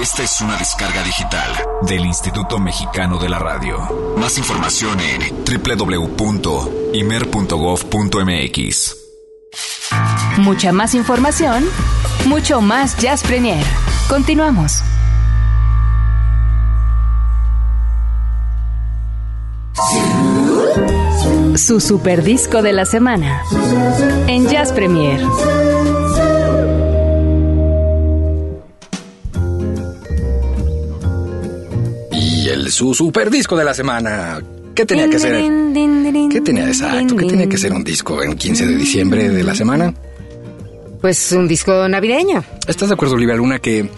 Esta es una descarga digital del Instituto Mexicano de la Radio. Más información en www.imer.gov.mx. Mucha más información, mucho más Jazz Premier. Continuamos. Su super disco de la semana en Jazz Premier. Su super disco de la semana. ¿Qué tenía que ser? ¿Qué tenía exacto? ¿Qué tenía que ser un disco en 15 de diciembre de la semana? Pues un disco navideño. ¿Estás de acuerdo, Olivia Luna, que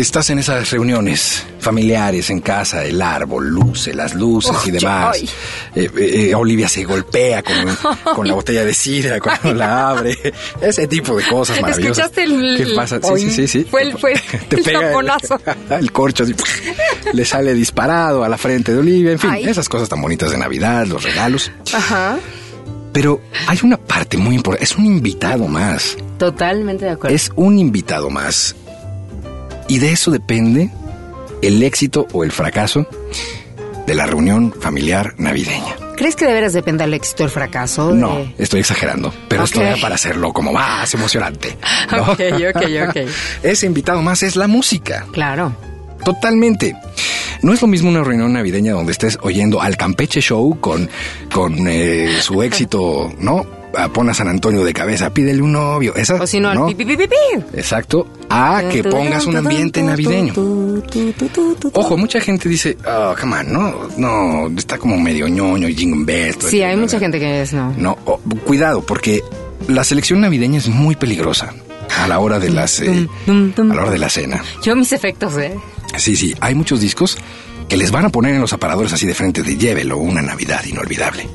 estás en esas reuniones familiares en casa, el árbol, luce, las luces y demás. Eh, eh, Olivia se golpea con, con, la botella de sidra cuando la abre. Ese tipo de cosas maravillosas. ¿Escuchaste el... ¿Qué pasa? Sí, sí, sí, sí. Fue el, fue Te el pega. El, el corcho así, le sale disparado a la frente de Olivia. En fin, Ay. esas cosas tan bonitas de Navidad, los regalos. Ajá. Pero hay una parte muy importante. Es un invitado más. Totalmente de acuerdo. Es un invitado más. Y de eso depende el éxito o el fracaso de la reunión familiar navideña. ¿Crees que de veras depende del éxito o el fracaso? de- No, estoy exagerando, pero esto Ok. era para hacerlo como más emocionante. ¿no? Ok, ok, ok. Ese invitado más es la música. Claro. Totalmente. No es lo mismo una reunión navideña donde estés oyendo al Campeche Show con, con eh, su éxito, ¿no? A Pon a San Antonio de cabeza, pídele un novio. Esa, O si no, ¿no? al pi, pi, pi, pi. Exacto. A que pongas un ambiente navideño. Ojo, mucha gente dice, oh, come on, no, no, está como medio ñoño todo Sí, el- hay mucha gente que es no. No, oh, cuidado, porque la selección navideña es muy peligrosa a la hora de las, eh, a la hora de la cena. Yo mis efectos, ¿eh? Sí, sí, hay muchos discos que les van a poner en los aparadores así de frente de llévelo, una Navidad inolvidable.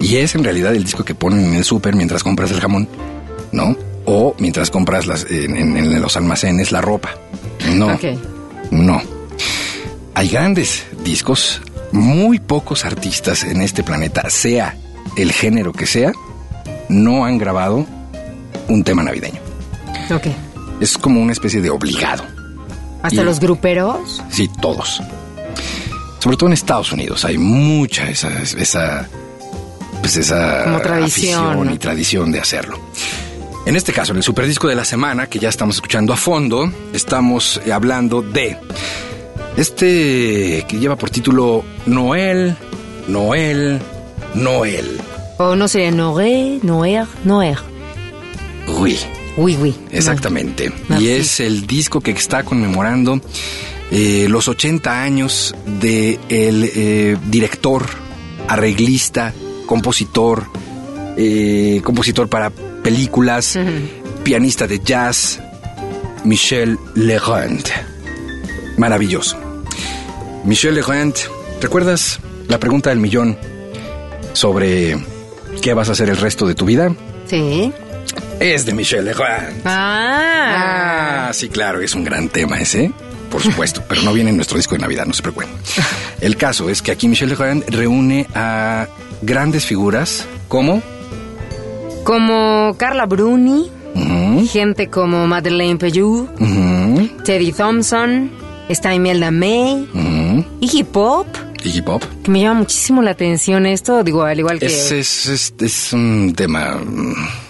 Y es en realidad el disco que ponen en el súper mientras compras el jamón, ¿no? O mientras compras las, en, en- en los almacenes la ropa. No, Ok. no. Hay grandes discos, muy pocos artistas en este planeta, sea el género que sea, no han grabado un tema navideño. Ok. Es como una especie de obligado. Hasta Y- los gruperos. Sí, todos. Sobre todo en Estados Unidos hay mucha esa, esa, pues esa Como tradición, y tradición de hacerlo. En este caso, en el superdisco de la semana, que ya estamos escuchando a fondo, estamos hablando de este que lleva por título Noel, Noel, Noel. O no sé, Noé, Noer, Noer. Uy, Oui, oui. Exactamente. Merci. Y es el disco que está conmemorando eh, los 80 años de el eh, director, arreglista, compositor, eh, compositor para películas, pianista de jazz, Michel Legrand. Maravilloso. Michel Legrand, ¿recuerdas la pregunta del millón sobre qué vas a hacer el resto de tu vida? Sí. Es de Michel Legrand. Ah. Ah, sí, claro, es un gran tema ese, por supuesto, pero no viene en nuestro disco de Navidad, no se preocupen. El caso es que aquí Michel Legrand reúne a grandes figuras como Como Carla Bruni, gente como Madeleine Peyou, Teddy Thompson, está Imelda May, ujú, Iggy Pop, Iggy Pop. que me llama muchísimo la atención esto, digo, al igual que... Es, es, es, es un tema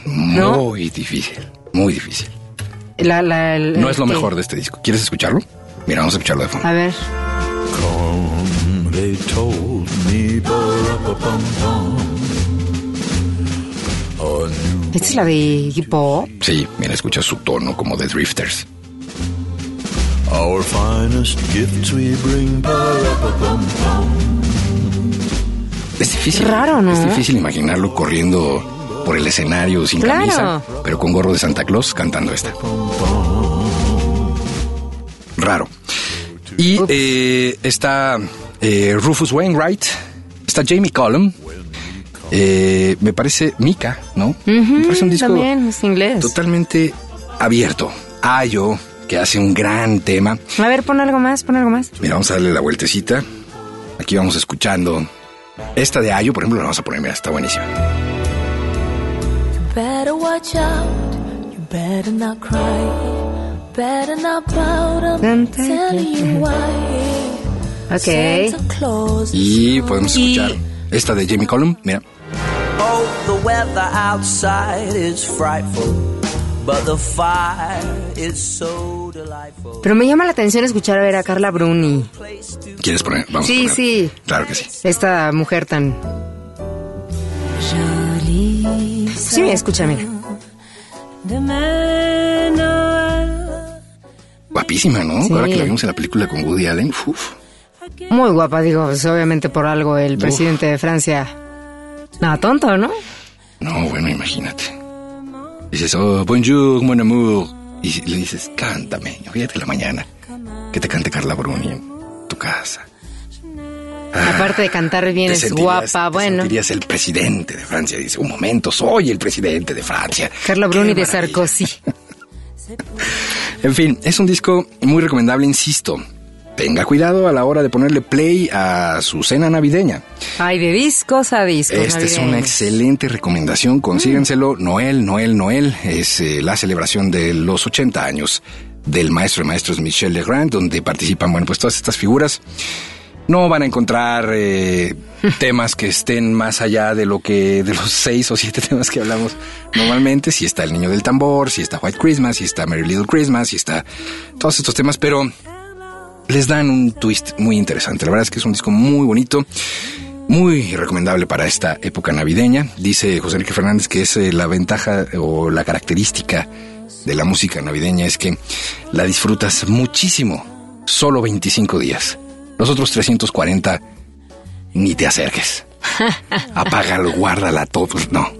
¿No? muy difícil, muy difícil. la- la- el- No es lo mejor de este disco. ¿Quieres escucharlo? Mira, vamos a escucharlo de fondo. A ver. Come, Esta es la de Iggy Pop. Sí, mira, escucha su tono como de Drifters. Our finest gifts we bring, ba-ra-ba-bum-bum. Es difícil. Raro, ¿no? Es difícil imaginarlo corriendo por el escenario sin Claro. camisa, pero con gorro de Santa Claus cantando esta. Raro. Y eh, está eh, Rufus Wainwright, está Jamie Cullum, eh, me parece Mika, ¿no? me parece un disco También es inglés. totalmente abierto. Ayo, que hace un gran tema. A ver, pon algo más, pon algo más. Mira, vamos a darle la vueltecita. Aquí vamos escuchando. Esta de Ayo, por ejemplo, la vamos a poner, mira, está buenísima. better watch out. You better not cry. better not pout, I'm telling you why. Ok. Y podemos escuchar esta de Jamie Cullum. Mira. Oh, the weather outside is frightful, but the fire is so delightful. Pero me llama la atención escuchar a ver a Carla Bruni. ¿Quieres poner? Vamos Sí, a poner. sí. Claro que sí. Esta mujer tan... Sí, mira. Guapísima, ¿no? Sí. Ahora que la vimos en la película con Woody Allen. uf. Muy guapa, digo, pues obviamente por algo el presidente de Francia. Nada tonto, ¿no? No, bueno, imagínate. Dices, oh, bonjour, mon amour. Y le dices, cántame, fíjate la mañana. Que te cante Carla Bruni en tu casa. Aparte de cantar bien, es guapa, bueno. sentirías el presidente de Francia. Dice, un momento, soy el presidente de Francia. Carla Bruni de. Sarkozy. En fin, es un disco muy recomendable, insisto. Tenga cuidado a la hora de ponerle play a su cena navideña. Ay, de discos a discos. Esta es una excelente recomendación. Consíganselo. Noel, Noel, Noel. Es eh, la celebración de los 80 años del maestro de maestros Michel Legrand, donde participan, bueno, pues todas estas figuras. No van a encontrar eh, temas que estén más allá de lo que, de los seis o siete temas que hablamos normalmente. Si está El Niño del Tambor, si está White Christmas, si está Merry Little Christmas, si está todos estos temas, pero les dan un twist muy interesante. La verdad es que es un disco muy bonito. Muy recomendable para esta época navideña. Dice José Enrique Fernández que es eh, la ventaja o la característica de la música navideña es que la disfrutas muchísimo, solo 25 días. Los otros 340 ni te acerques. Apágalo, guárdala todo. No.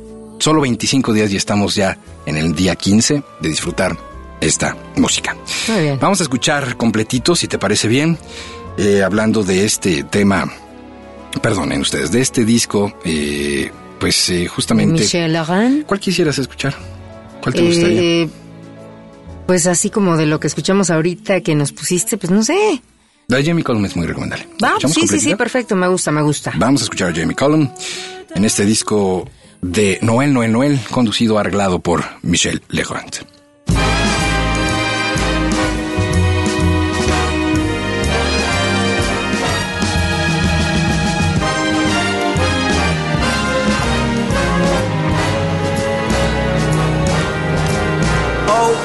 Solo 25 días y estamos ya en el día 15 de disfrutar esta música. Muy bien. Vamos a escuchar completito, si te parece bien, eh, hablando de este tema, perdonen ustedes, de este disco, eh, pues eh, justamente... Michel Legrand. ¿Cuál quisieras escuchar? ¿Cuál te gustaría? Eh, pues así como de lo que escuchamos ahorita que nos pusiste, pues no sé. La Jamie Cullum es muy recomendable. ¿La Vamos, sí, sí, sí, perfecto, me gusta, me gusta. Vamos a escuchar a Jamie Cullum en este disco de Noel, Noel, Noel, conducido, arreglado por Michel Legrand.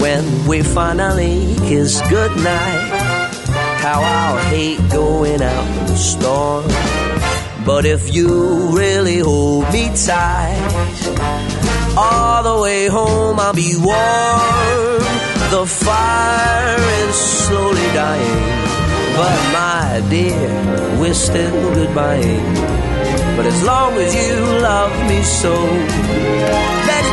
When we finally kiss goodnight, how I'll hate going out in the storm. But if you really hold me tight, all the way home I'll be warm. The fire is slowly dying, but my dear, we're still goodbying. But as long as you love me so,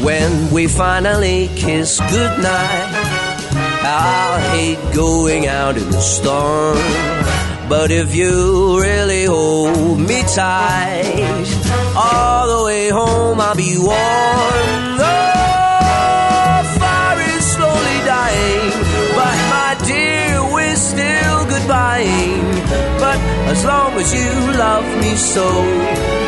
When we finally kiss goodnight, I'll hate going out in the storm. But if you really hold me tight, All the way home I'll be warm. The fire is slowly dying, but my dear, we're still goodbying. But as long as you love me so,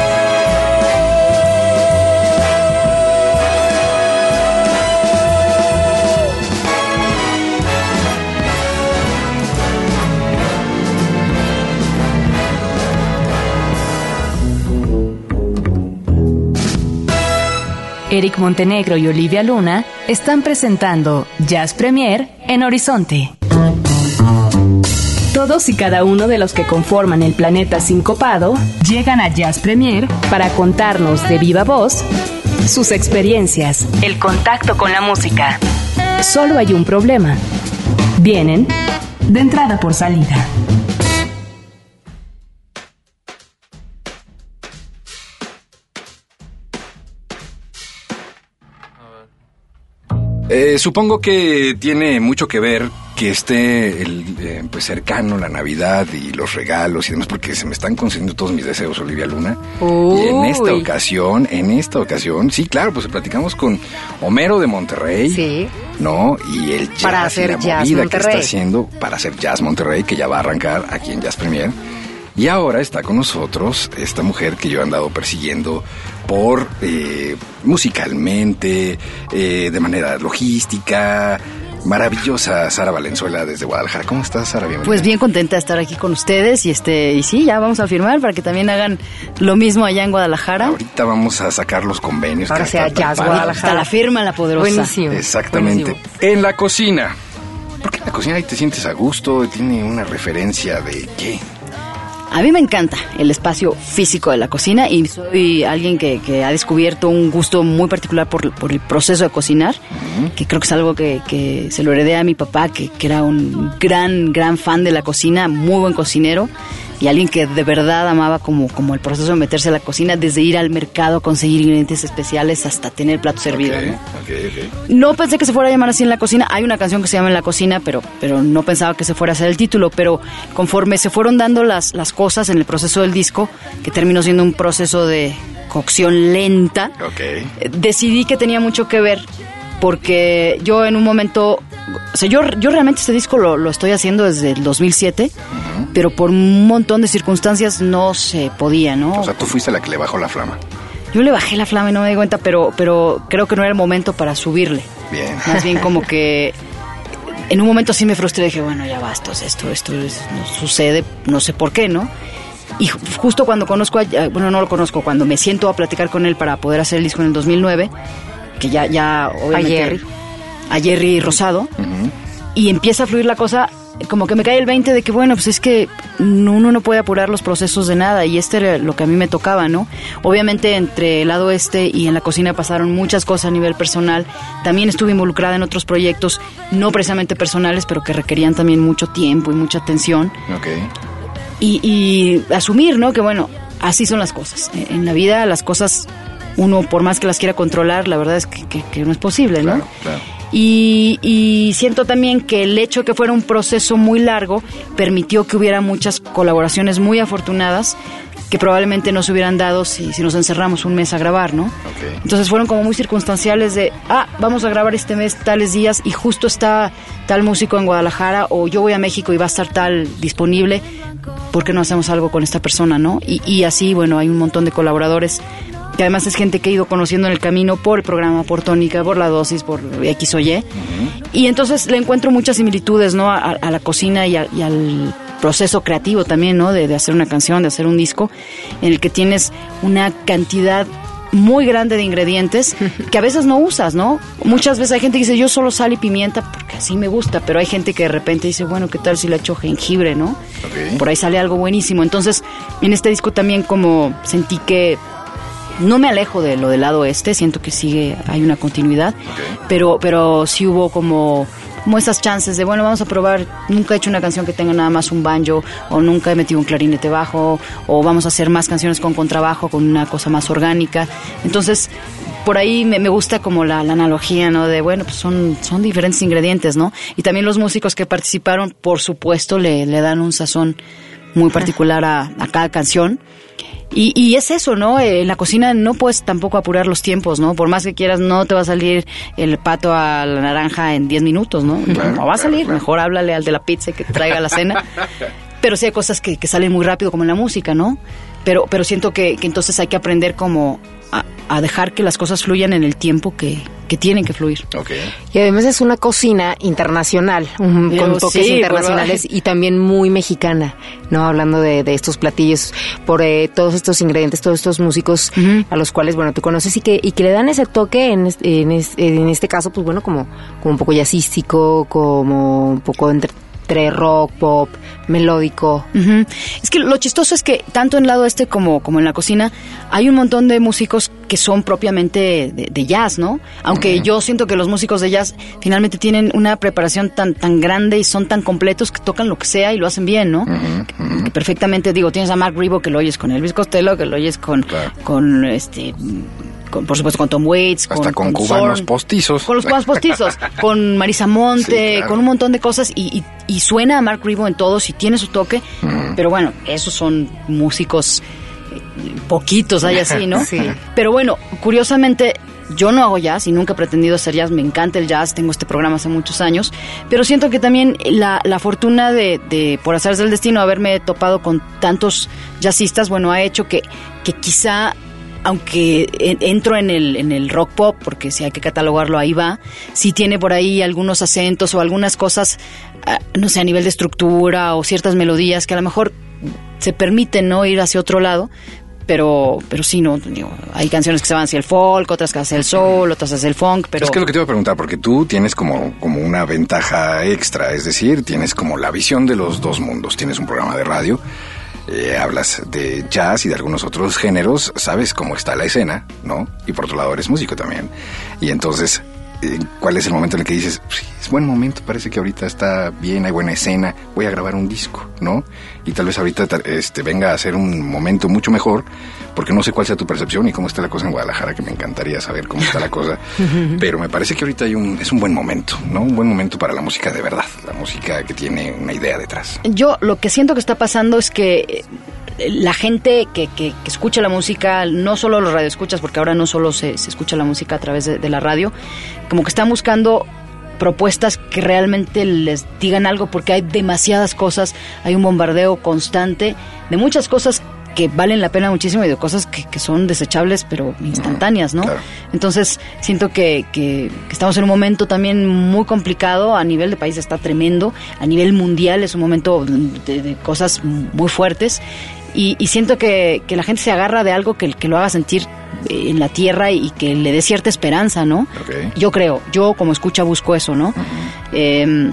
Eric Montenegro y Olivia Luna están presentando Jazz Premier en Horizonte. Todos y cada uno de los que conforman el planeta sincopado llegan a Jazz Premier para contarnos de viva voz sus experiencias, el contacto con la música. Solo hay un problema. Vienen de entrada por salida. Eh, supongo que tiene mucho que ver que esté el, eh, pues cercano la Navidad y los regalos y demás, porque se me están concediendo todos mis deseos, Olivia Luna. Y en esta ocasión, en esta ocasión, sí, claro, pues platicamos con Homero de Monterrey. Sí. ¿No? Y el jazz Para y hacer la Jazz movida que está Monterrey. haciendo para hacer Jazz Monterrey, que ya va a arrancar aquí en Jazz Premier. Y ahora está con nosotros esta mujer que yo he andado persiguiendo por eh, musicalmente, eh, de manera logística. Maravillosa Sara Valenzuela desde Guadalajara. ¿Cómo estás, Sara? Bienvenida. Pues bien contenta de estar aquí con ustedes y este y sí, ya vamos a firmar para que también hagan lo mismo allá en Guadalajara. Ahorita vamos a sacar los convenios. Ahora que sea Jazz Guadalajara. Hasta la firma la poderosa. Buenísimo. Exactamente. buenísimo. En la cocina. Porque en la cocina ahí te sientes a gusto, tiene una referencia de qué. A mí me encanta el espacio físico de la cocina y soy alguien que, que ha descubierto un gusto muy particular por, por el proceso de cocinar, que creo que es algo que, que se lo heredé a mi papá, que, que era un gran, gran fan de la cocina, muy buen cocinero y alguien que de verdad amaba como, como el proceso de meterse a la cocina, desde ir al mercado a conseguir ingredientes especiales hasta tener el plato servido. ¿no? No pensé que se fuera a llamar así en la cocina. Hay una canción que se llama En la cocina, pero, pero no pensaba que se fuera a ser el título. Pero conforme se fueron dando las, las cosas en el proceso del disco, que terminó siendo un proceso de cocción lenta, eh, decidí que tenía mucho que ver porque yo en un momento, o sea, yo, yo realmente este disco lo, lo estoy haciendo desde el 2007, pero por un montón de circunstancias no se podía, ¿no? O sea, tú fuiste la que le bajó la flama. yo le bajé la flama y no me di cuenta, pero, pero creo que no era el momento para subirle. Bien. Más bien como que en un momento sí me frustré, dije, bueno, ya basta, esto, esto es- no sucede, no sé por qué, ¿no? Y ju- justo cuando conozco, a- bueno, no lo conozco, cuando me siento a platicar con él para poder hacer el disco en el 2009, que ya, ya, obviamente... Jerry. A Jerry Rosado. Y empieza a fluir la cosa, como que me cae el 20 de que, bueno, pues es que no- uno no puede apurar los procesos de nada y este era lo que a mí me tocaba, ¿no? Obviamente entre el lado este y en la cocina pasaron muchas cosas a nivel personal. También estuve involucrada en otros proyectos, no precisamente personales, pero que requerían también mucho tiempo y mucha atención. Ok. Y, y asumir, ¿no? Que bueno, así son las cosas. En la vida las cosas, uno por más que las quiera controlar, la verdad es que, que- que no es posible, ¿no? Claro, claro. Y, y siento también que el hecho de que fuera un proceso muy largo permitió que hubiera muchas colaboraciones muy afortunadas que probablemente no se hubieran dado si, si nos encerramos un mes a grabar, ¿no? Ok. Entonces fueron como muy circunstanciales de, ah, vamos a grabar este mes tales días y justo está tal músico en Guadalajara o yo voy a México y va a estar tal disponible, ¿por qué no hacemos algo con esta persona, no? Y, y así, bueno, hay un montón de colaboradores que además es gente que he ido conociendo en el camino por el programa, por Tónica, por la dosis, por X o Y. Y entonces le encuentro muchas similitudes, ¿no? A, a la cocina y, a- y al proceso creativo también, ¿no? De, de hacer una canción, de hacer un disco, en el que tienes una cantidad muy grande de ingredientes que a veces no usas, ¿no? Muchas veces hay gente que dice, yo solo sal y pimienta porque así me gusta, pero hay gente que de repente dice, bueno, ¿qué tal si le echo jengibre, ¿no? Por ahí sale algo buenísimo. Entonces, en este disco también como sentí que no me alejo de lo del lado este, siento que sigue, hay una continuidad, pero, pero sí hubo como, como esas chances de, bueno, vamos a probar, nunca he hecho una canción que tenga nada más un banjo, o nunca he metido un clarinete bajo, o vamos a hacer más canciones con contrabajo, con una cosa más orgánica. Entonces, por ahí me, me gusta como la, la analogía, ¿no? De, bueno, pues son, son diferentes ingredientes, ¿no? Y también los músicos que participaron, por supuesto, le, le dan un sazón muy particular a, a cada canción. Y, y es eso, ¿no? Eh, En la cocina no puedes tampoco apurar los tiempos, ¿no? Por más que quieras, no te va a salir el pato a la naranja en 10 minutos, ¿no? no va a salir. Mejor háblale al de la pizza y que te traiga la cena. Pero sí hay cosas que, que salen muy rápido, como en la música, ¿no? Pero, pero siento que, que entonces hay que aprender como a, a dejar que las cosas fluyan en el tiempo que, que tienen que fluir. Y además es una cocina internacional, con toques sí, internacionales y también muy mexicana, ¿no? Hablando de, de estos platillos, por eh, todos estos ingredientes, todos estos músicos a los cuales, bueno, tú conoces y que, y que le dan ese toque, en, en, en este caso, pues bueno, como, como un poco jazzístico, como un poco entre, entre rock, pop, melódico. Es que lo chistoso es que tanto en el lado este como, como en la cocina hay un montón de músicos que son propiamente de, de jazz, ¿no? Aunque yo siento que los músicos de jazz finalmente tienen una preparación tan, tan grande y son tan completos que tocan lo que sea y lo hacen bien, ¿no? Que- que perfectamente, digo, tienes a Mark Ribot que lo oyes con Elvis Costello, que lo oyes con, Claro. con este... con- por supuesto con Tom Waits, Hasta con cubanos Zorn, postizos. Con los cubanos postizos, con Marisa Monte, Sí, claro. con un montón de cosas y, y- y suena a Mark Ribot en todos y tiene su toque, pero bueno, esos son músicos eh, poquitos, hay así, ¿no? Sí. Pero bueno, curiosamente yo no hago jazz y nunca he pretendido hacer jazz, me encanta el jazz, tengo este programa hace muchos años, pero siento que también la, la fortuna de, de, por hacer del destino, haberme topado con tantos jazzistas, bueno, ha hecho que, que quizá aunque en- entro en el, en el rock pop, porque si hay que catalogarlo, ahí va, sí tiene por ahí algunos acentos o algunas cosas, ah, no sé, a nivel de estructura o ciertas melodías que a lo mejor se permiten no ir hacia otro lado, pero, pero sí, no, hay canciones que se van hacia el folk, otras que hacia el soul, otras hacia el funk, pero... Es que lo que te iba a preguntar, porque tú tienes como, como una ventaja extra, es decir, tienes como la visión de los dos mundos. Tienes un programa de radio, eh, hablas de jazz y de algunos otros géneros, sabes cómo está la escena, ¿no? Y por otro lado eres músico también. Y entonces, eh, ¿cuál es el momento en el que dices, "Sí, es buen momento, parece que ahorita está bien, hay buena escena, voy a grabar un disco, ¿no? Y tal vez ahorita ta- este, venga a ser un momento mucho mejor, porque no sé cuál sea tu percepción y cómo está la cosa en Guadalajara, que me encantaría saber cómo está la cosa. Pero me parece que ahorita hay un, es un buen momento, ¿no? Un buen momento para la música de verdad, la música que tiene una idea detrás. Yo lo que siento que está pasando es que eh, la gente que, que- que escucha la música, no solo los radioescuchas, porque ahora no solo se, se escucha la música a través de, de la radio, como que están buscando propuestas que realmente les digan algo porque hay demasiadas cosas, hay un bombardeo constante de muchas cosas que valen la pena muchísimo y de cosas que, que son desechables pero instantáneas, ¿no? claro. Entonces siento que, que- que estamos en un momento también muy complicado, a nivel de país está tremendo, a nivel mundial es un momento de, de cosas muy fuertes y, y siento que, que la gente se agarra de algo que, que lo haga sentir eh, en la tierra y que le dé cierta esperanza, ¿no? Yo creo, yo como escucha busco eso, ¿no? Eh,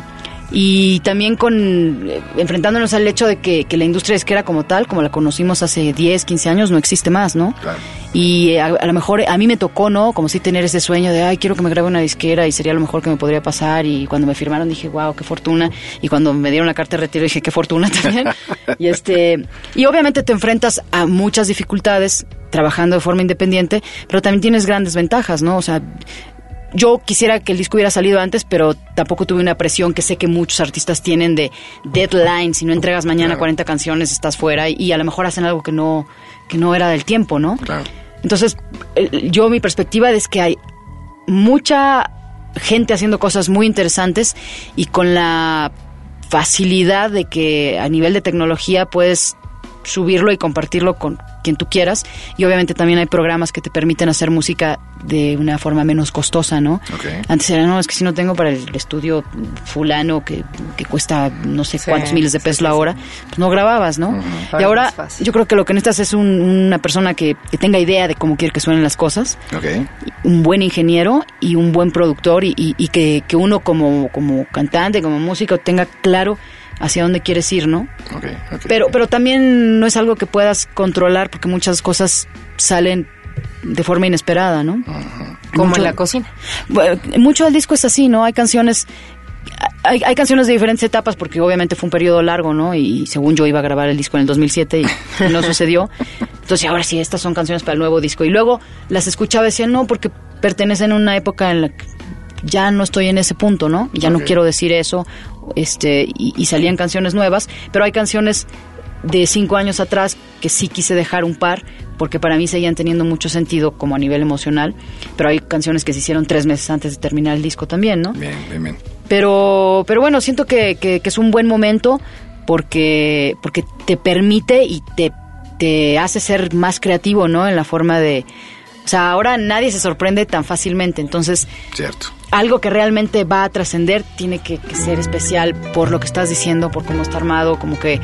y también con eh, enfrentándonos al hecho de que, que la industria disquera como tal, como la conocimos hace 10, 15 años, no existe más, ¿no? Claro. Y eh, a, a lo mejor a mí me tocó, ¿no? Como si tener ese sueño de, ay, quiero que me grabe una disquera y sería lo mejor que me podría pasar. Y cuando me firmaron dije, wow, qué fortuna. Y cuando me dieron la carta de retiro dije, qué fortuna también. y este, y obviamente te enfrentas a muchas dificultades trabajando de forma independiente, pero también tienes grandes ventajas, ¿no? O sea, yo quisiera que el disco hubiera salido antes, pero tampoco tuve una presión que sé que muchos artistas tienen de deadline. Si no entregas mañana Claro. 40 canciones, estás fuera y, a lo mejor hacen algo que no, que no era del tiempo, ¿no? Claro. Entonces, eh, yo mi perspectiva es que hay mucha gente haciendo cosas muy interesantes y con la facilidad de que a nivel de tecnología puedes subirlo y compartirlo con quien tú quieras y obviamente también hay programas que te permiten hacer música de una forma menos costosa, ¿no? Ok. Antes era, no, es que si no tengo para el estudio fulano que, que cuesta no sé Sí, cuántos miles de pesos sí, la hora, pues no grababas, ¿no? Y ahora yo creo que lo que necesitas es un- una persona que, que tenga idea de cómo quiere que suenen las cosas, Ok. un buen ingeniero y un buen productor y, y- y que, que uno como, como cantante, como músico tenga claro hacia dónde quieres ir, ¿no? Ok. ok. Pero, pero también no es algo que puedas controlar porque muchas cosas salen de forma inesperada, ¿no? Como Mucho- en la cocina. bueno, mucho del disco es así, ¿no? Hay canciones, hay, hay canciones de diferentes etapas porque obviamente fue un periodo largo, ¿no? Y según yo iba a grabar el disco en el 2007 y no sucedió. Entonces, ahora sí, estas son canciones para el nuevo disco. Y luego las escuchaba y decía, no, porque pertenecen a una época en la que ya no estoy en ese punto, ¿no? Ya no quiero decir eso. Este, y, y salían canciones nuevas, pero hay canciones de cinco años atrás que sí quise dejar un par porque para mí seguían teniendo mucho sentido como a nivel emocional, pero hay canciones que se hicieron tres meses antes de terminar el disco también, ¿no? Bien, bien, bien. Pero, pero bueno, siento que, que- que es un buen momento porque, porque te permite y te, te hace ser más creativo, ¿no? En la forma de... O sea, ahora nadie se sorprende tan fácilmente, entonces Cierto. algo que realmente va a trascender tiene que, que ser especial por lo que estás diciendo, por cómo está armado, como que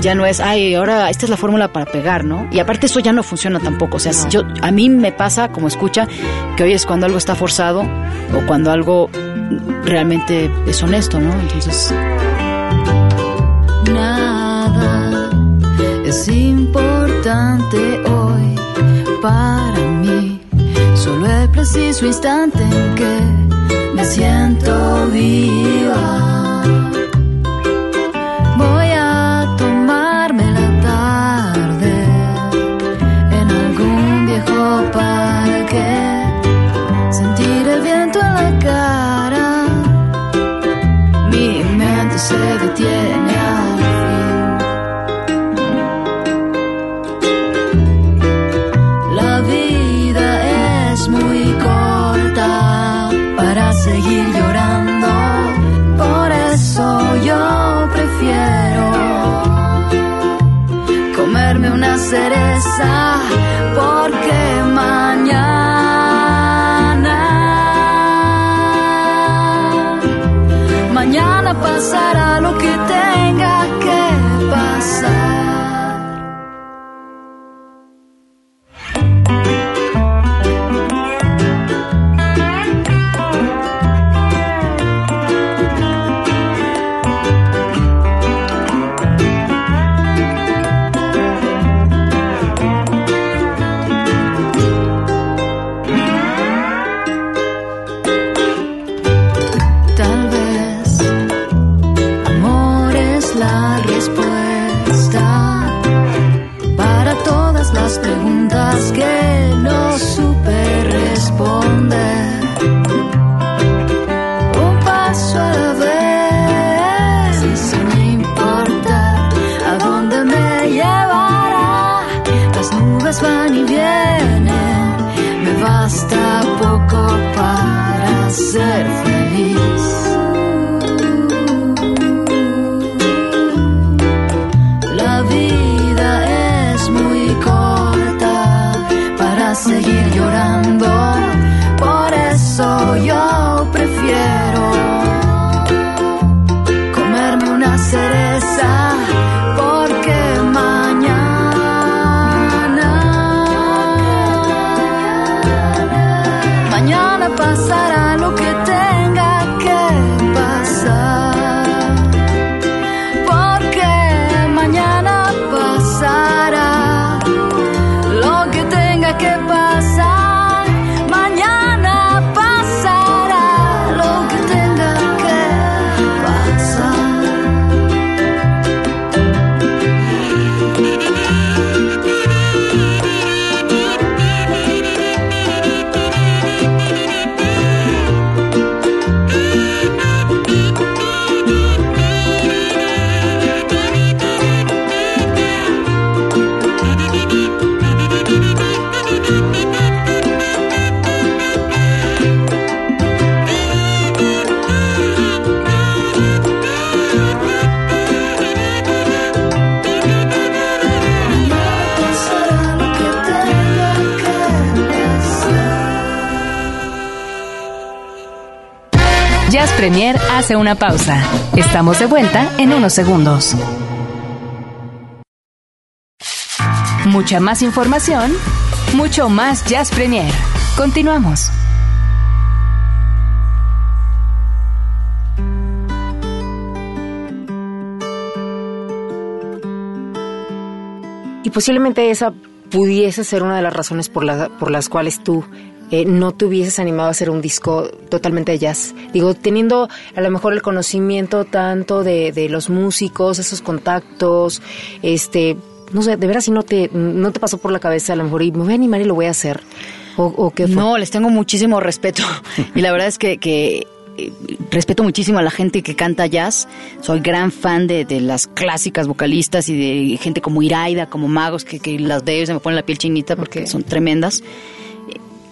ya no es, ay, ahora esta es la fórmula para pegar, ¿no? Y aparte eso ya no funciona tampoco, o sea, yo a mí me pasa como escucha que hoy es cuando algo está forzado o cuando algo realmente es honesto, ¿no? Entonces, Nada es importante hoy para preciso instante en que me siento viva. Las preguntas que Premier hace una pausa. Estamos de vuelta en unos segundos. Mucha más información, mucho más Jazz Premier. Continuamos. Y posiblemente esa pudiese ser una de las razones por, por las cuales tú eh, no te hubieses animado a hacer un disco totalmente de jazz. Digo, teniendo a lo mejor el conocimiento tanto de, de los músicos, esos contactos, este no sé, de veras si no te, no te pasó por la cabeza a lo mejor y me voy a animar y lo voy a hacer. O, o qué fue? No, les tengo muchísimo respeto. y la verdad es que, que, eh, respeto muchísimo a la gente que canta jazz. Soy gran fan de, de las clásicas vocalistas y de gente como Iraida, como Magos, que, que las veo y se me pone la piel chinita porque son tremendas.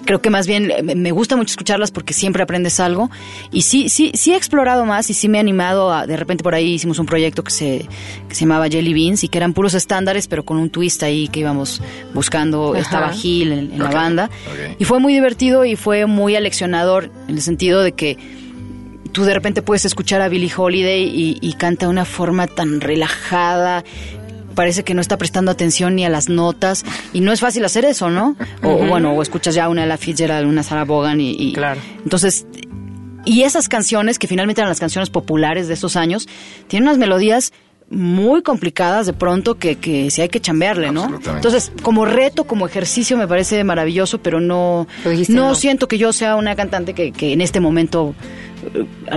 Creo que más bien eh, me- gusta mucho escucharlas porque siempre aprendes algo. Y sí, sí, sí he explorado más y sí me he animado a, de repente por ahí hicimos un proyecto que se, que se llamaba Jelly Beans y que eran puros estándares, pero con un twist ahí que íbamos buscando. Ajá. Estaba Gil en, la banda. Y fue muy divertido y fue muy aleccionador en el sentido de que tú de repente puedes escuchar a Billie Holiday y, y canta de una forma tan relajada. Parece que no está prestando atención ni a las notas. Y no es fácil hacer eso, ¿no? O bueno, o escuchas ya una Ella Fitzgerald, una Sarah Vaughan y... y- Claro. Entonces, y esas canciones, que finalmente eran las canciones populares de esos años, tienen unas melodías muy complicadas de pronto que, que sí hay que chambearle, ¿no? Absolutamente. Entonces, como reto, como ejercicio me parece maravilloso, pero no, no, no. siento que yo sea una cantante que, que en este momento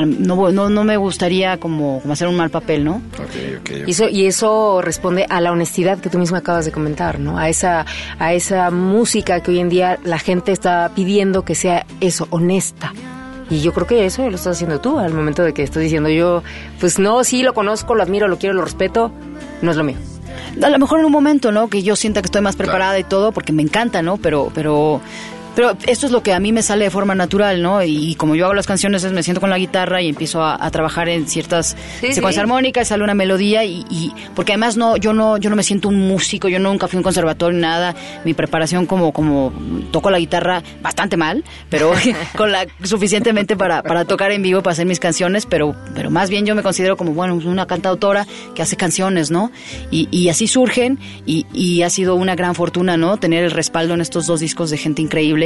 no, no, no me gustaría como, como hacer un mal papel, ¿no? Ok, ok. Y eso, y eso responde a la honestidad que tú misma acabas de comentar, ¿no? A esa, a esa música que hoy en día la gente está pidiendo que sea eso, honesta. Y yo creo que eso lo estás haciendo tú al momento de que estás diciendo yo, pues no, sí, lo conozco, lo admiro, lo quiero, lo respeto, no es lo mío. A lo mejor en un momento, ¿no? Que yo sienta que estoy más preparada y todo, porque me encanta, ¿no? Pero, pero, pero esto es lo que a mí me sale de forma natural, ¿no? Y, como yo hago las canciones, es me siento con la guitarra y empiezo a, a trabajar en ciertas Sí, secuencias sí. armónicas, sale una melodía y, y- porque además no, yo no, yo no me siento un músico, yo nunca fui a un conservatorio ni nada. Mi preparación como, como toco la guitarra bastante mal, pero con la suficientemente para, para tocar en vivo, para hacer mis canciones, pero, pero más bien yo me considero como, bueno, una cantautora que hace canciones, ¿no? Y, y así surgen y, y ha sido una gran fortuna, ¿no? Tener el respaldo en estos dos discos de gente increíble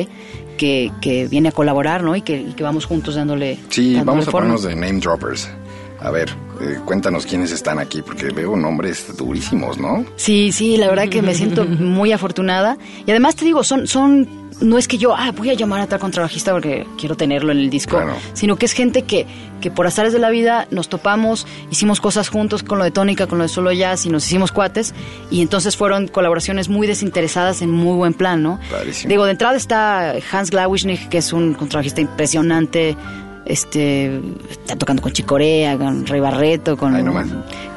que, que viene a colaborar, ¿no? Y que, y que vamos juntos dándole. Sí, dándole vamos a forma. ponernos de name droppers. A ver, eh, cuéntanos quiénes están aquí, porque veo nombres durísimos, ¿no? Sí, sí, la verdad que me siento muy afortunada. Y además te digo, son, son, no es que yo, ah, voy a llamar a tal contrabajista porque quiero tenerlo en el disco, Claro. sino que es gente que, que por azares de la vida nos topamos, hicimos cosas juntos con lo de Tónica, con lo de Solo Jazz y nos hicimos cuates. Y entonces fueron colaboraciones muy desinteresadas en muy buen plan, ¿no? Padrísimo. Digo, de entrada está Hans Glawischnik, que es un contrabajista impresionante. Este está tocando con Chicorea, con Rey Barreto, con, Ay, no más.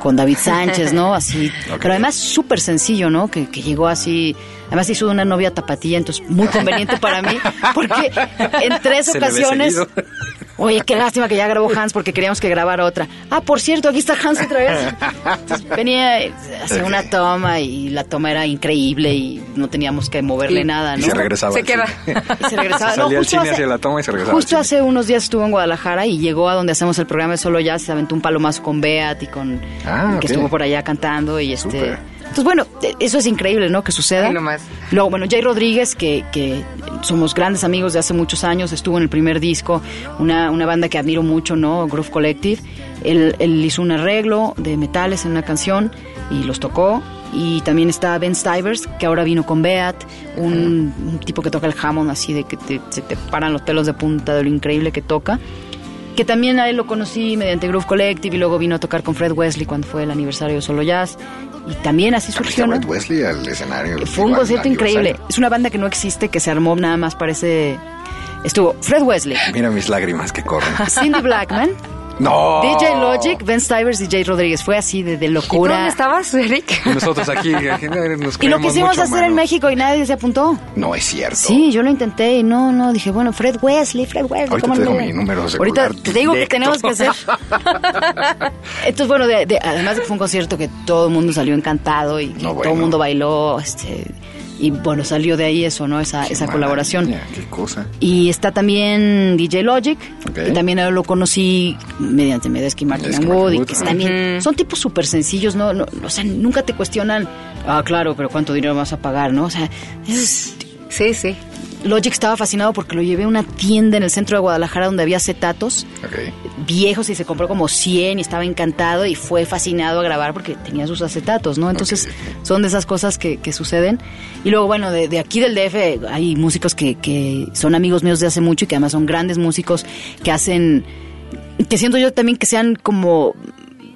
con David Sánchez, ¿no? Así. Pero además súper sencillo, ¿no? Que, que llegó así. Además hizo una novia tapatía, entonces muy conveniente para mí, porque en tres Se ocasiones. Oye, qué lástima que ya grabó Hans porque queríamos que grabara otra. Ah, por cierto, aquí está Hans otra vez. Entonces, venía a hacer una toma y la toma era increíble y no teníamos que moverle Y- nada, Y ¿no? se regresaba. Se al queda. Y se regresaba. Se No, salía al justo cine hace- hacia la toma y se regresaba. al Justo hace unos días estuvo en Guadalajara y llegó a donde hacemos el programa de Solo Jazz, se aventó un palomazo con Beat y con Ah, que estuvo por allá cantando y este. Entonces bueno, eh, eso es increíble, ¿no? Que suceda. Ay, nomás. Luego, bueno, Jay Rodríguez, que, que somos grandes amigos de hace muchos años, estuvo en el primer disco, una, una banda que admiro mucho, ¿no? Groove Collective. Él, él hizo un arreglo de metales en una canción y los tocó. Y también está Ben Stivers, que ahora vino con Beat, un, un tipo que toca el Hammond así de que te- se te paran los pelos de punta de lo increíble que toca. Que también a él lo conocí mediante Groove Collective y luego vino a tocar con Fred Wesley cuando fue el aniversario de Solo Jazz. Y también así surgió, ¿no? Wesley al escenario. Fue un concierto increíble. Es una banda que no existe, que se armó nada más parece... Estuvo Fred Wesley, Mira mis lágrimas que corren. Cindy Blackman, ¡No! DJ Logic, Ben Stivers y Jay Rodríguez. Fue así de, de ¿Y tú locura. dónde estabas, Eric? Y nosotros aquí nos Y lo quisimos mucho, hacer en. México y nadie se apuntó. No es cierto. Sí, yo lo intenté y no, no, dije, bueno, Fred Wesley, Fred Wesley, Ahorita ¿cómo te mi número Ahorita te digo que tenemos que hacer. Entonces, bueno, de- de- además de que fue un concierto que todo el mundo salió encantado y No, todo bueno. el mundo bailó, este, y bueno, salió de ahí eso, ¿no? Esa, esa colaboración. Qué cosa. Y está también DJ Logic, que también lo conocí mediante Medeski Martin and Wood, Martin y que también son tipos súper sencillos, ¿no? No, O sea, nunca te cuestionan, ah, claro, pero ¿cuánto dinero vas a pagar, no? O sea, es- Sí, sí. Logic estaba fascinado porque lo llevé a una tienda en el centro de Guadalajara donde había acetatos Ok. viejos y se compró como 100 y estaba encantado y fue fascinado a grabar porque tenía sus acetatos, ¿no? Entonces son de esas cosas que, que suceden. Y luego, bueno, de, de aquí del DF hay músicos que, que son amigos míos de hace mucho y que además son grandes músicos que hacen, que siento yo también que sean como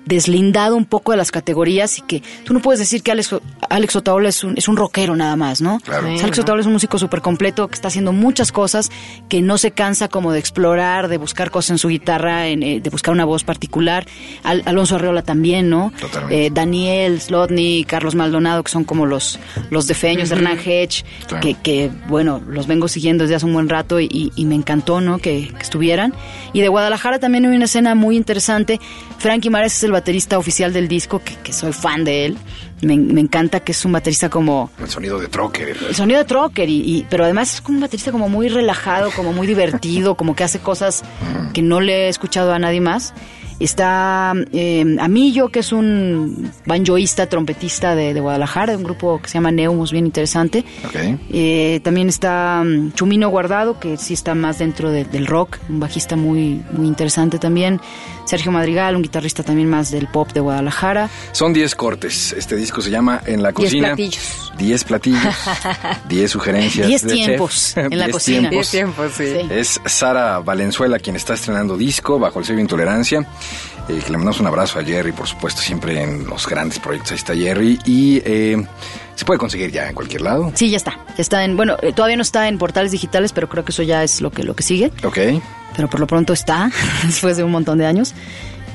deslindado un poco de las categorías y que tú no puedes decir que Alex, Alex Otaola es un, es un rockero nada más, ¿no? Claro. Alex Otaola es un músico súper completo que está haciendo muchas cosas, que no se cansa como de explorar, de buscar cosas en su guitarra, en, eh, de buscar una voz particular. Al- Alonso Arreola también, ¿no? Totalmente. Eh, Daniel, Slotny, Carlos Maldonado, que son como los, los defeños, Hernán Hedge, Claro. que, que, bueno, los vengo siguiendo desde hace un buen rato y, y- y me encantó, ¿no? Que, que estuvieran. Y de Guadalajara también hay una escena muy interesante. Frankie Mares es el baterista oficial del disco, que, que soy fan de él. Me, me encanta que es un baterista como El sonido de Trocker. el sonido de Trocker, y, y- pero además es como un baterista como muy relajado, como muy divertido, como que hace cosas que no le he escuchado a nadie más. Está eh, Amillo, que es un banjoísta, trompetista de, de Guadalajara, de un grupo que se llama Neumus, bien interesante. Ok. Eh, también está mm, Chumino Guardado, que sí está más dentro de- del rock, un bajista muy, muy interesante también. Sergio Madrigal, un guitarrista también más del pop de Guadalajara. Son 10 cortes. Este disco se llama En la Diez cocina. platillos. 10 platillos. 10 sugerencias. Diez del chef. tiempos en la Diez cocina. tiempos. Diez tiempos, sí. Sí. Es Sara Valenzuela quien está estrenando disco bajo el sello Intolerancia. Eh, que le mandamos un abrazo a Jerry, por supuesto, siempre en los grandes proyectos. Ahí está Jerry. Y eh, se puede conseguir ya en cualquier lado. Sí, ya está. Ya está en, bueno, eh, todavía no está en portales digitales, pero creo que eso ya es lo que, lo que sigue. Ok. Pero por lo pronto está, después de un montón de años.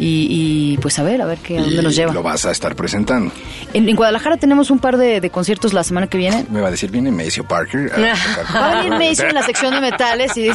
Y, y, pues a ver, a ver qué, a dónde Y nos lleva. Lo vas a estar presentando. En, en Guadalajara tenemos un par de, de conciertos la semana que viene. Me va a decir, viene Maceo Parker. Va a venir Mason en la sección de metales y...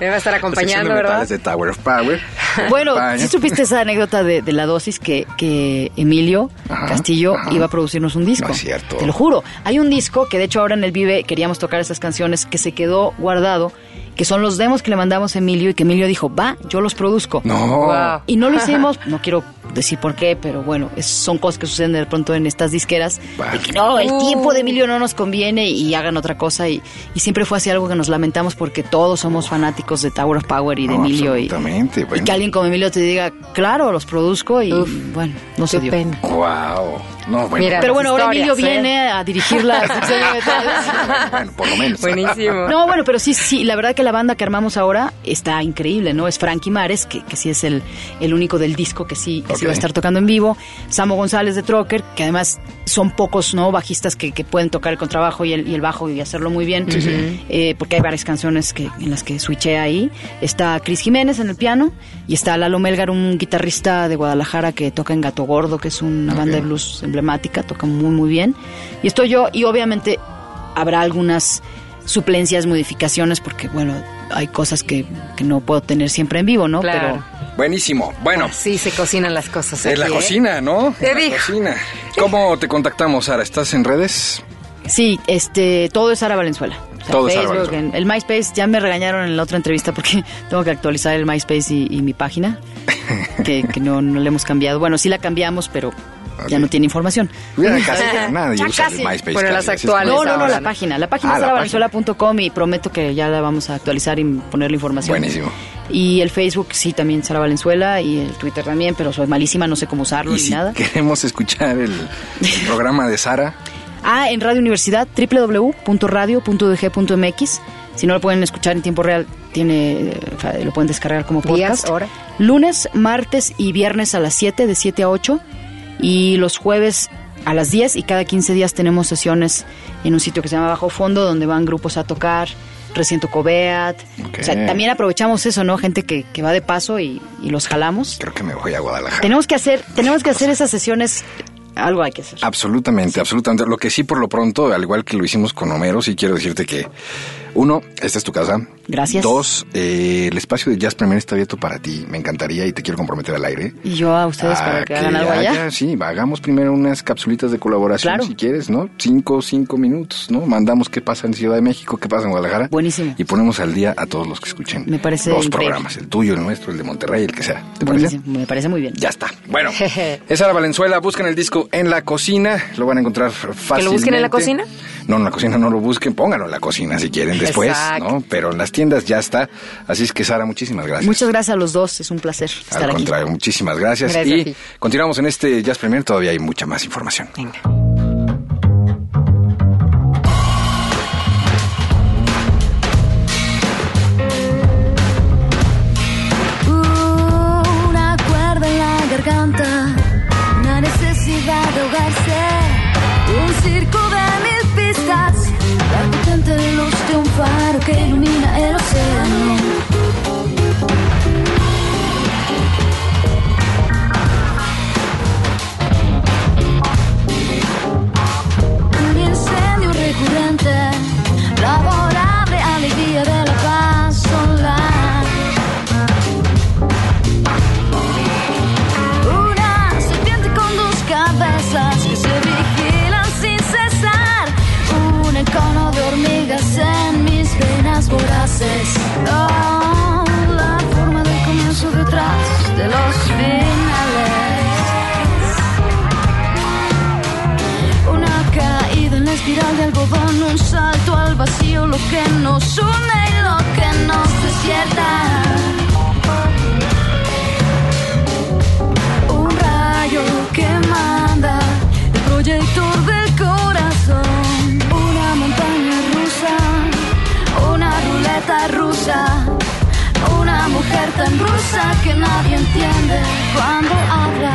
Me va a estar La acompañando, de ¿verdad? de Tower of Power. Bueno, si supiste esa anécdota de, de la dosis que, que Emilio Ajá, Castillo ajá. iba a producirnos un disco. No es cierto. Te lo juro. Hay un disco que de hecho ahora en el Vive queríamos tocar esas canciones que se quedó guardado, que son los demos que le mandamos a Emilio y que Emilio dijo, va, yo los produzco. No. Wow. Y no lo hicimos, no quiero decir por qué, pero bueno, es- son cosas que suceden de pronto en estas disqueras. Vale. De que no, el Uh. tiempo de Emilio no nos conviene y hagan otra cosa. Y, y siempre fue así algo que nos lamentamos porque todos somos fanáticos de Tower of Power y de No, Emilio. Y, absolutamente, y bueno. que alguien como Emilio te diga, claro, los produzco y Uf, bueno, no se dio. pena. Wow. No, bueno. Mira, Pero bueno, ahora Emilio ¿eh? viene a dirigir la sección de metales. bueno, por lo menos. Buenísimo. No, bueno, pero sí, sí, la verdad que la banda que armamos ahora está increíble, ¿no? Es Frankie Mares, que, que sí es el, el único del disco que sí, que sí Ok. va a estar tocando en vivo. Samo González de Trocker, que además son pocos, ¿no? Bajistas que, que pueden tocar el contrabajo y el, y el bajo y hacerlo muy bien. Eh, porque hay varias canciones que, en las que switché ahí. Está Cris Jiménez en el piano y está Lalo Melgar, un guitarrista de Guadalajara que toca en Gato Gordo, que es una banda de blues emblemática, toca muy, muy bien. Y estoy yo, y obviamente habrá algunas suplencias, modificaciones, porque bueno, hay cosas que, que no puedo tener siempre en vivo, ¿no? Claro. Buenísimo. Bueno, Sí, se cocinan las cosas. en la aquí, ¿eh? cocina, ¿no? Te En la cocina. ¿Cómo te contactamos, Sara? ¿Estás en redes? Pero sí, este, todo es Sara Valenzuela. O sea, Todo es Sara Valenzuela. en- el MySpace, ya me regañaron en la otra entrevista porque tengo que actualizar el MySpace y, y mi página, que, que no, no le hemos cambiado. Bueno, sí la cambiamos, pero ya Ok. no tiene información. Mira, casi nadie Ya usa casi. el MySpace. Bueno, casi, las actuales No, no, no, la ¿no? página. La página Ah, es y prometo que ya la vamos a actualizar y poner la información. Buenísimo. Y el Facebook, sí, también Sara Valenzuela y el Twitter también, pero soy malísima, no sé cómo usarlo Y ni si nada. queremos escuchar el, el programa de Sara, Ah, en Radio Universidad, www.radio.udg.mx. Si no lo pueden escuchar en tiempo real, tiene, lo pueden descargar como Días, podcast. hora. Lunes, martes y viernes a las 7, de 7 a 8. Y los jueves a las 10 y cada 15 días tenemos sesiones en un sitio que se llama Bajo Fondo, donde van grupos a tocar. Recién tocó Beat. Ok. O sea, también aprovechamos eso, ¿no? Gente que, que va de paso y, y los jalamos. creo que me voy a Guadalajara. Tenemos que hacer, tenemos que hacer esas sesiones. Algo hay que hacer. Absolutamente, absolutamente. Lo que sí por lo pronto, al igual que lo hicimos con Homero, sí quiero decirte que, uno, esta es tu casa. Gracias. Dos, eh, el espacio de Jazz Premier está abierto para ti. Me encantaría y te quiero comprometer al aire. Y yo a ustedes para que hagan algo allá. haya, sí, hagamos primero unas capsulitas de colaboración Claro. si quieres, ¿no? Cinco, cinco minutos, ¿no? Mandamos qué pasa en Ciudad de México, qué pasa en Guadalajara. Buenísimo. Y ponemos al día a todos los que escuchen. Me parece increíble. programas, el tuyo, el nuestro, el de Monterrey, el que sea. ¿Te parece? Me parece muy bien. Ya está. Bueno, es Sara Valenzuela. Busquen el disco en la cocina. Lo van a encontrar fácilmente. lo busquen en la cocina? No, en la cocina no lo busquen. Pónganlo en la cocina si quieren después, Exacto. ¿no? Pero en las tiendas ya está. Así es que, Sara, muchísimas gracias. Muchas gracias a los dos, es un placer estar Al aquí. contrario, muchísimas gracias. Gracias a y ti. continuamos en este Jazz Premier. Todavía hay mucha más información. Venga. La vacío, lo que nos une y lo que nos desierta. Un rayo que manda el proyector del corazón. Una montaña rusa, una ruleta rusa. Una mujer tan rusa que nadie entiende cuando habla.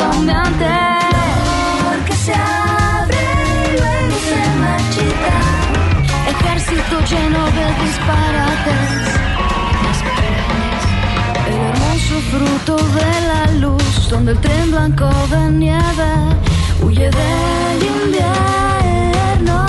Humeante. Porque se abre y luego se marchita. Ejército lleno de disparates. El hermoso fruto de la luz, donde el tren blanco de nieve huye del invierno.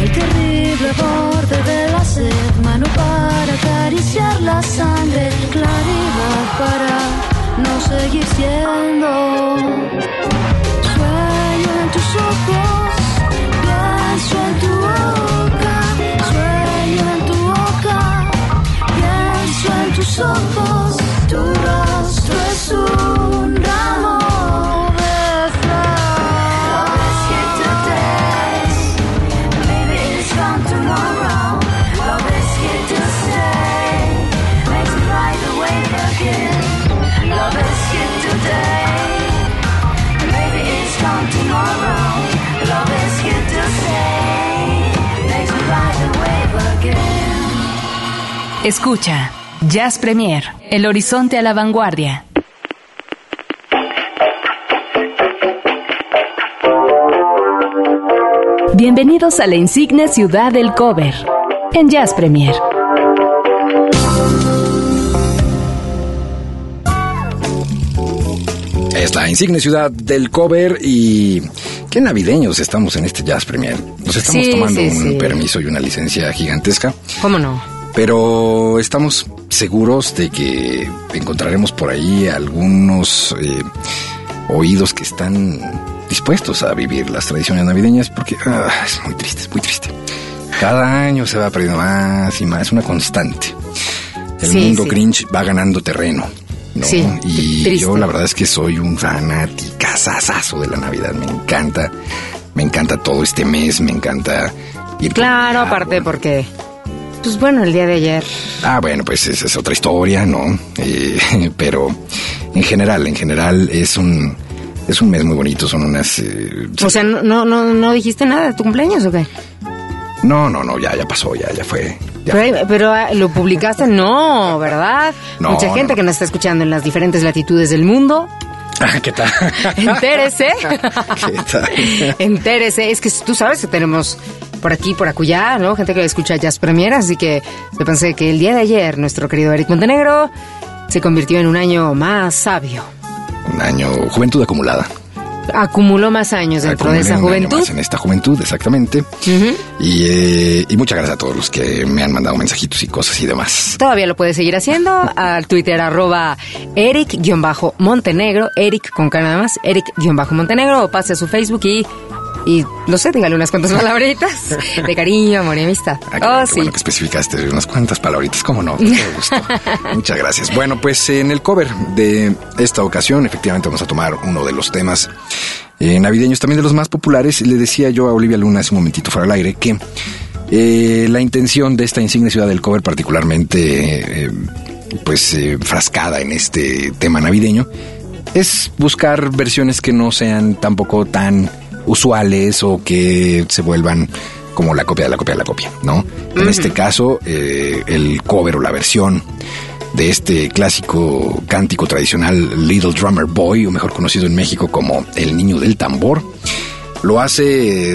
El terrible borde de la sed, mano para acariciar la sangre, claridad para no seguir siendo. Sueño en tus ojos, pienso en tu boca, sueño en tu boca, pienso en tus ojos, Escucha, Jazz Premier, El Horizonte a la Vanguardia. Bienvenidos a la insigne ciudad del cover, en Jazz Premier. Es la insigne ciudad del cover y qué navideños estamos en este Jazz Premier. Nos estamos Sí, tomando sí, un sí. permiso y una licencia gigantesca, ¿Cómo no? Pero estamos seguros de que encontraremos por ahí algunos eh, oídos que están dispuestos a vivir las tradiciones navideñas porque ah, es muy triste, es muy triste. Cada año se va perdiendo más y más, es una constante. El Sí, mundo sí. Grinch va ganando terreno. ¿no? Sí, y triste. yo la verdad es que soy un fanaticazazazo de la Navidad. Me encanta, me encanta todo este mes, me encanta ir. Claro, aparte porque, pues bueno, el día de ayer, Ah, bueno, pues esa es otra historia, ¿no? Eh, pero en general, en general es un es un mes muy bonito, son unas eh, o sea, no, no, no, no dijiste nada de tu cumpleaños o qué? no, no, no, ya ya pasó, ya ya fue. ya Pero, pero, ah, lo publicaste, no, ¿verdad? No, Mucha no, gente no. que nos está escuchando en las diferentes latitudes del mundo. Ah, ¿Qué tal? Entérese. ¿Qué tal? Entérese. Es que tú sabes que tenemos por aquí, por acullá, ¿no? Gente que escucha Jazz Premier, así que yo pensé que el día de ayer nuestro querido Eric Montenegro se convirtió en un año más sabio. Un año juventud acumulada. Acumuló más años dentro de esa juventud. más en esta juventud, exactamente. y, eh, y muchas gracias a todos los que me han mandado mensajitos y cosas y demás. Todavía lo puedes seguir haciendo al Twitter arroba Eric-Montenegro, Eric con K nada más, Eric-Montenegro, o pase a su Facebook y, y no sé, dígale unas cuantas palabritas de cariño, amor y amistad. Ah, Oh, sí. bueno que especificaste unas cuantas palabritas, cómo no, con todo gusto. Muchas gracias. Bueno, pues en el cover de esta ocasión, efectivamente vamos a tomar uno de los temas eh, navideños, también de los más populares. Le decía yo a Olivia Luna hace un momentito fuera al aire que eh, la intención de esta insigne ciudad del cover, particularmente eh, pues frascada en este tema navideño, es buscar versiones que no sean tampoco tan usuales o que se vuelvan como la copia de la copia de la copia, ¿no? En este caso, eh, el cover o la versión de este clásico cántico tradicional Little Drummer Boy, o mejor conocido en México como El Niño del Tambor, lo hace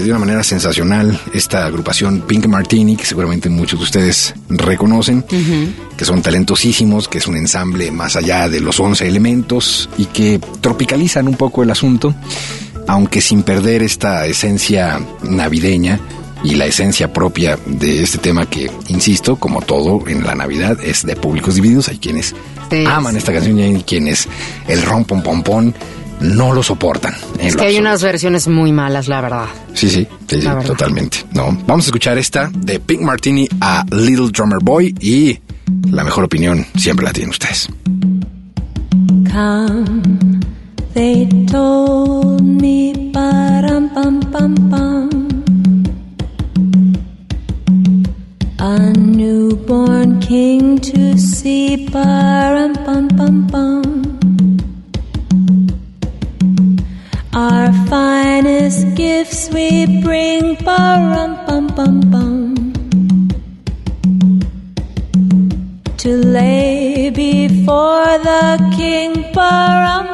de una manera sensacional esta agrupación Pink Martini, que seguramente muchos de ustedes reconocen, que son talentosísimos, que es un ensamble más allá de los 11 elementos y que tropicalizan un poco el asunto, aunque sin perder esta esencia navideña y la esencia propia de este tema que, insisto, como todo en la Navidad, es de públicos divididos. Hay quienes Sí, aman sí. esta canción y hay quienes el rompon pompón no lo soportan. Es lo que hay unas versiones muy malas, la verdad. Sí, sí, sí, sí, totalmente. No, vamos a escuchar esta de Pink Martini a Little Drummer Boy y la mejor opinión siempre la tienen ustedes. come. They told me, param pam pam pam, a newborn king to see, param pam pam pam. Our finest gifts we bring, param pam pam pam, to lay before the king, param.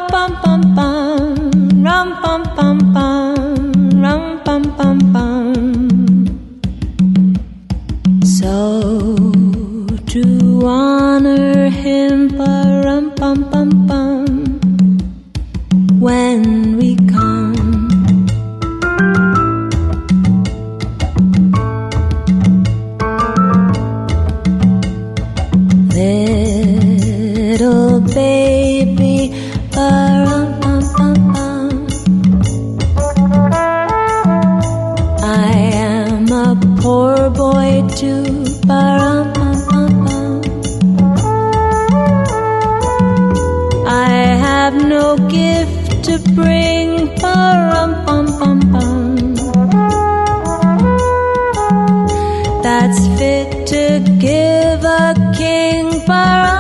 When far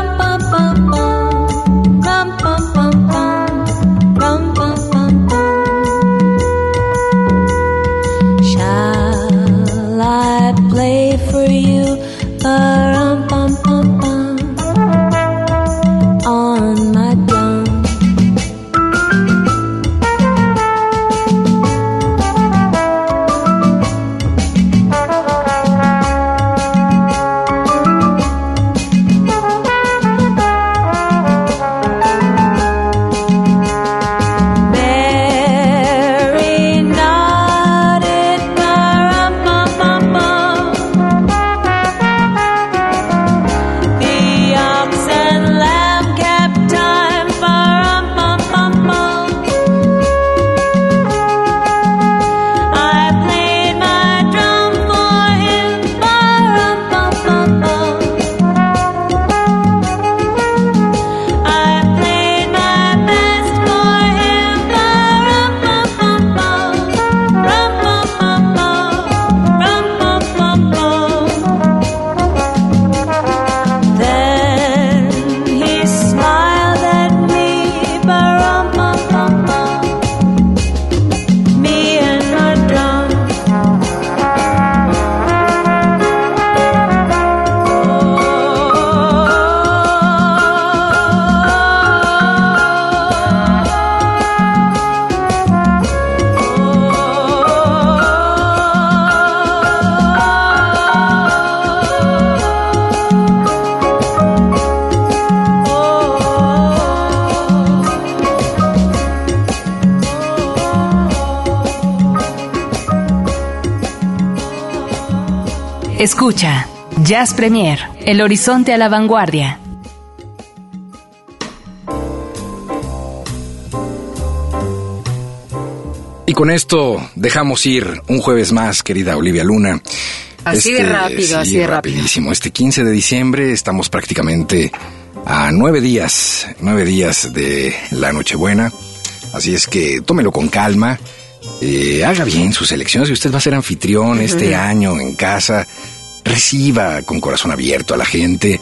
Escucha, Jazz Premier, el horizonte a la vanguardia. Y con esto dejamos ir un jueves más, querida Olivia Luna. Así de rápido, sí, así de rápido. rapidísimo. Este 15 de diciembre estamos prácticamente a nueve días, nueve días de la Nochebuena. Así es que tómelo con calma. Eh, haga bien sus elecciones. Si usted va a ser anfitrión este año en casa, reciba con corazón abierto a la gente.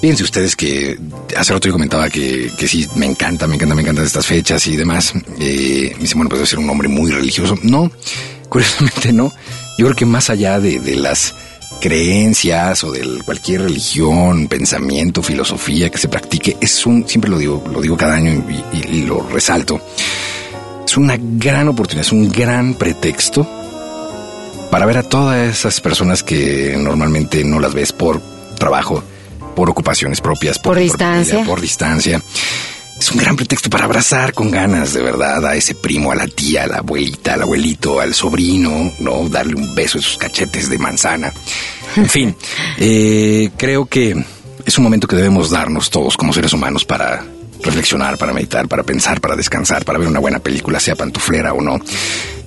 Fíjense ustedes que hace rato yo comentaba que, que sí, me encanta, me encanta, me encantan estas fechas y demás. Eh, me dice, bueno, pues debe ser un hombre muy religioso. No, curiosamente no. Yo creo que más allá de, de las creencias o de cualquier religión, pensamiento, filosofía que se practique, es un, siempre lo digo, lo digo cada año y, y- y lo resalto, es una gran oportunidad, es un gran pretexto para ver a todas esas personas que normalmente no las ves por trabajo, por ocupaciones propias, Por distancia. familia, por distancia. Es un gran pretexto para abrazar con ganas, de verdad, a ese primo, a la tía, a la abuelita, al abuelito, al sobrino, ¿no? Darle un beso en sus cachetes de manzana. En fin, eh, creo que es un momento que debemos darnos todos como seres humanos para reflexionar, para meditar, para pensar, para descansar, para ver una buena película, sea pantuflera o no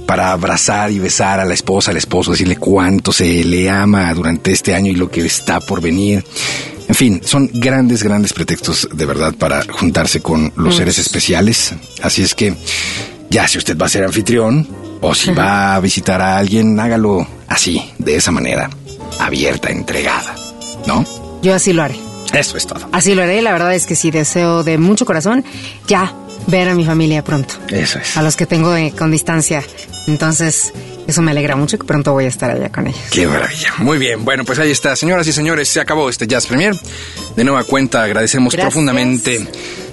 para abrazar y besar a la esposa, al esposo, decirle cuánto se le ama durante este año y lo que está por venir. En fin, son grandes, grandes pretextos de verdad para juntarse con los seres especiales. Así es que ya si usted va a ser anfitrión o si va a visitar a alguien, hágalo así, de esa manera, abierta, entregada, ¿no? Yo así lo haré. Eso es todo. Así lo haré. La verdad es que sí deseo de mucho corazón ya ver a mi familia pronto. Eso es. A los que tengo eh, con distancia. Entonces, eso me alegra mucho que pronto voy a estar allá con ellos. Qué maravilla. Muy bien. Bueno, pues ahí está. Señoras y señores, se acabó este Jazz Premier. De nueva cuenta, agradecemos Gracias. profundamente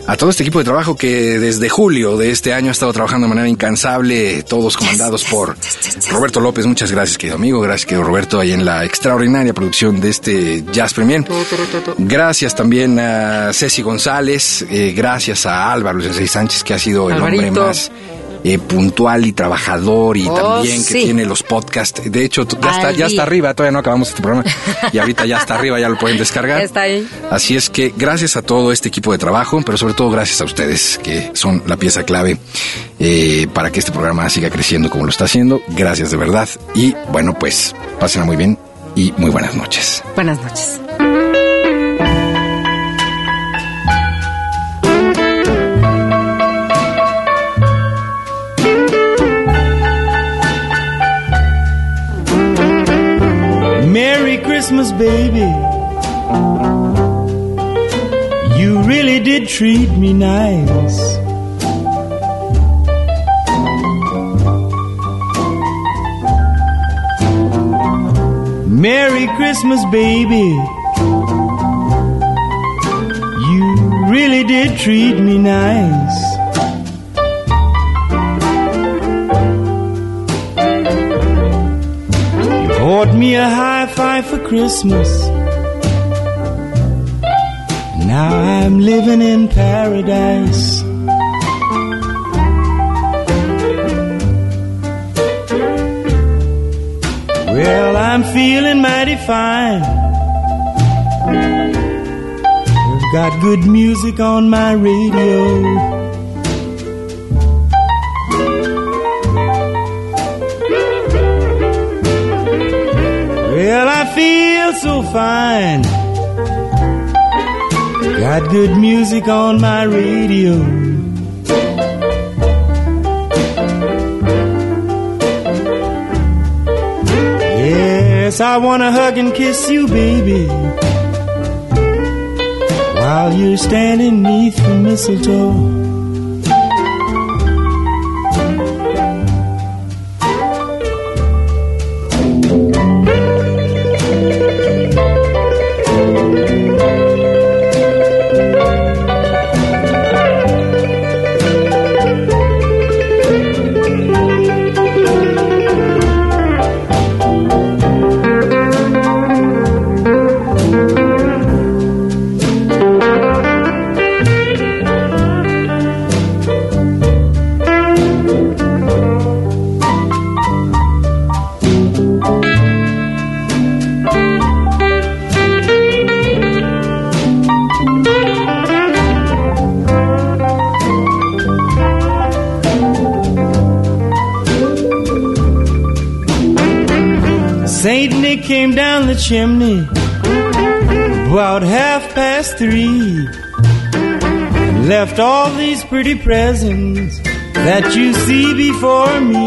a todo este equipo de trabajo que desde julio de este año ha estado trabajando de manera incansable, todos comandados por Roberto López. Muchas gracias, querido amigo. Gracias, querido Roberto, ahí en la extraordinaria producción de este Jazz Premier. Gracias también a Ceci González. eh, gracias a Álvaro Sensei Sánchez, que ha sido el hombre más eh, puntual y trabajador y Oh, también que tiene los podcasts. De hecho, ya está, ya está arriba, todavía no acabamos este programa. Y ahorita ya está arriba, ya lo pueden descargar. Está ahí. Así es que gracias a todo este equipo de trabajo, pero sobre todo gracias a ustedes, que son la pieza clave eh, para que este programa siga creciendo como lo está haciendo. Gracias de verdad. Y bueno, pues pásenla muy bien y muy buenas noches. Buenas noches. Christmas, baby. You really did treat me nice. Merry Christmas, baby. You really did treat me nice. You bought me a high five for Christmas. Now I'm living in paradise. Well, I'm feeling mighty fine. I've got good music on my radio. Feel so fine. Got good music on my radio. Yes, I wanna hug and kiss you, baby. While you're standing neath the mistletoe. Pretty presents that you see before me.